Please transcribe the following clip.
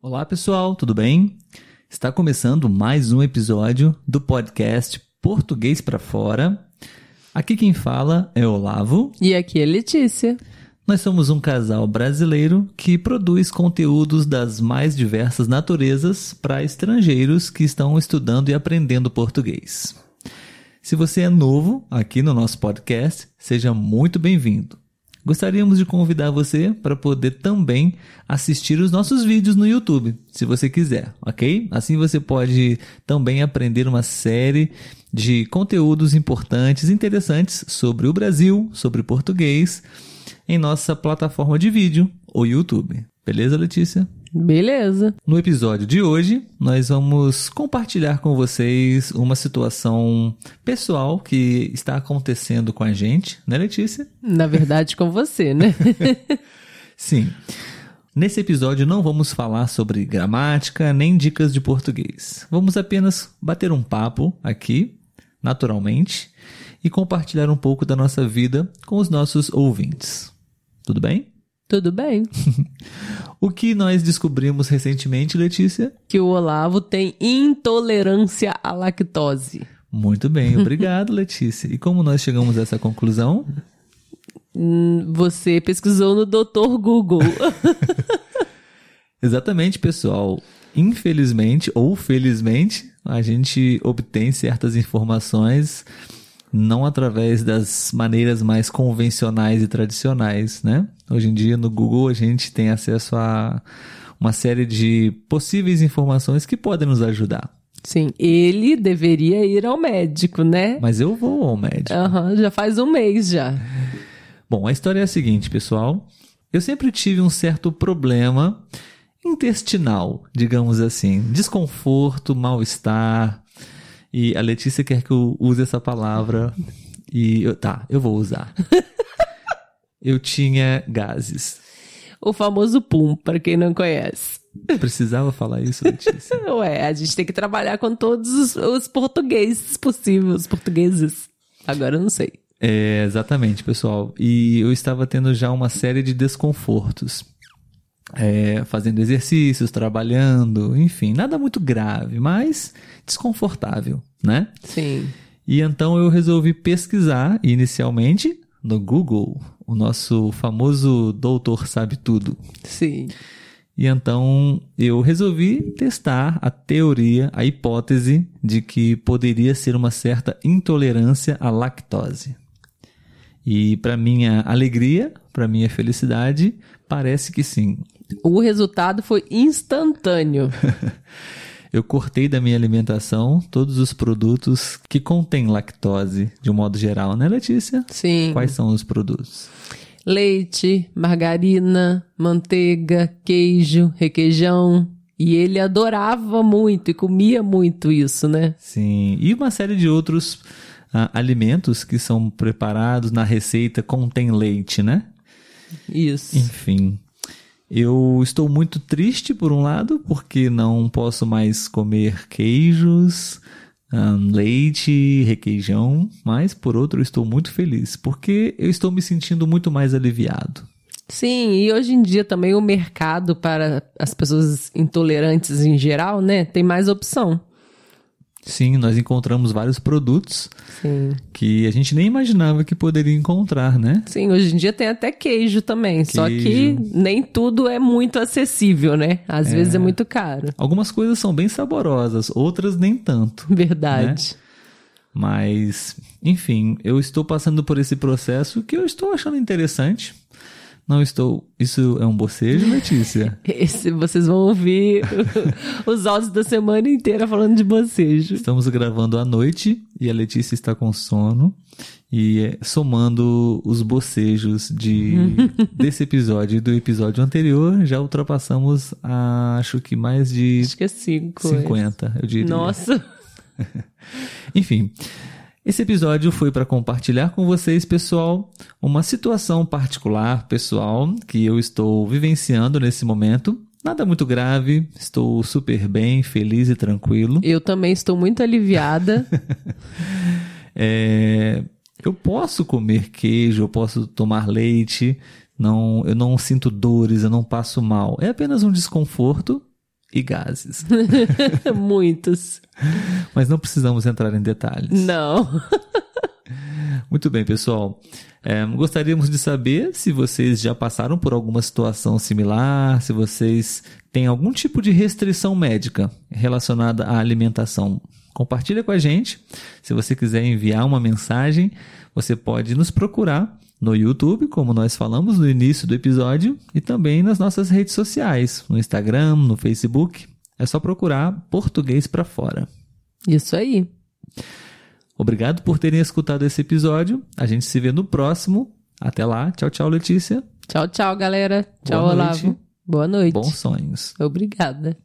Olá pessoal, tudo bem? Está começando mais um episódio do podcast Português para Fora. Aqui quem fala é Olavo. E aqui é Letícia. Nós somos um casal brasileiro que produz conteúdos das mais diversas naturezas para estrangeiros que estão estudando e aprendendo português. Se você é novo aqui no nosso podcast, seja muito bem-vindo. Gostaríamos de convidar você para poder também assistir os nossos vídeos no YouTube, se você quiser, ok? Assim você pode também aprender uma série de conteúdos importantes, interessantes sobre o Brasil, sobre português, em nossa plataforma de vídeo, o YouTube. Beleza, Letícia? Beleza. No episódio de hoje, nós vamos compartilhar com vocês uma situação pessoal que está acontecendo com a gente, né, Letícia? Na verdade, com você, né? Sim. Nesse episódio não vamos falar sobre gramática nem dicas de português. Vamos apenas bater um papo aqui, naturalmente, e compartilhar um pouco da nossa vida com os nossos ouvintes. Tudo bem? Tudo bem. o que nós descobrimos recentemente, Letícia? Que o Olavo tem intolerância à lactose. Muito bem, obrigado, Letícia. E como nós chegamos a essa conclusão? Hum, você pesquisou no Dr. Google. Exatamente, pessoal. Infelizmente ou felizmente, a gente obtém certas informações não através das maneiras mais convencionais e tradicionais, né? Hoje em dia no Google a gente tem acesso a uma série de possíveis informações que podem nos ajudar. Sim, ele deveria ir ao médico, né? Mas eu vou ao médico. Uhum, já faz um mês já. Bom, a história é a seguinte, pessoal. Eu sempre tive um certo problema intestinal, digamos assim. Desconforto, mal-estar, e a Letícia quer que eu use essa palavra. E eu, tá, eu vou usar. eu tinha gases. O famoso pum, para quem não conhece. Precisava falar isso, Letícia? Ué, a gente tem que trabalhar com todos os, os portugueses possíveis, os portugueses. Agora eu não sei. É, exatamente, pessoal. E eu estava tendo já uma série de desconfortos é, fazendo exercícios, trabalhando, enfim, nada muito grave, mas desconfortável, né? Sim. E então eu resolvi pesquisar inicialmente no Google, o nosso famoso doutor sabe tudo. Sim. E então eu resolvi testar a teoria, a hipótese de que poderia ser uma certa intolerância à lactose. E para minha alegria, para minha felicidade, parece que sim. O resultado foi instantâneo. eu cortei da minha alimentação todos os produtos que contêm lactose, de um modo geral, né, Letícia? Sim. Quais são os produtos? Leite, margarina, manteiga, queijo, requeijão. E ele adorava muito e comia muito isso, né? Sim. E uma série de outros uh, alimentos que são preparados na receita contém leite, né? Isso. Enfim. Eu estou muito triste, por um lado, porque não posso mais comer queijos, um, leite, requeijão, mas por outro, estou muito feliz, porque eu estou me sentindo muito mais aliviado. Sim, e hoje em dia também o mercado para as pessoas intolerantes em geral, né, tem mais opção. Sim, nós encontramos vários produtos Sim. que a gente nem imaginava que poderia encontrar, né? Sim, hoje em dia tem até queijo também, queijo. só que nem tudo é muito acessível, né? Às é. vezes é muito caro. Algumas coisas são bem saborosas, outras nem tanto. Verdade. Né? Mas, enfim, eu estou passando por esse processo que eu estou achando interessante. Não estou. Isso é um bocejo, Letícia? Esse, vocês vão ouvir os áudios da semana inteira falando de bocejo. Estamos gravando à noite e a Letícia está com sono. E é, somando os bocejos de, desse episódio e do episódio anterior, já ultrapassamos acho que mais de. Acho que é cinco, 50, eu diria. Nossa! Enfim. Esse episódio foi para compartilhar com vocês, pessoal, uma situação particular, pessoal, que eu estou vivenciando nesse momento. Nada muito grave, estou super bem, feliz e tranquilo. Eu também estou muito aliviada. é, eu posso comer queijo, eu posso tomar leite, não, eu não sinto dores, eu não passo mal. É apenas um desconforto e gases. Muitos. Mas não precisamos entrar em detalhes. Não. Muito bem, pessoal. É, gostaríamos de saber se vocês já passaram por alguma situação similar, se vocês têm algum tipo de restrição médica relacionada à alimentação. Compartilha com a gente. Se você quiser enviar uma mensagem, você pode nos procurar no YouTube, como nós falamos no início do episódio, e também nas nossas redes sociais, no Instagram, no Facebook. É só procurar Português para Fora. Isso aí. Obrigado por terem escutado esse episódio. A gente se vê no próximo. Até lá. Tchau, tchau, Letícia. Tchau, tchau, galera. Tchau, Boa Olavo. noite. Boa noite. Bons sonhos. Obrigada.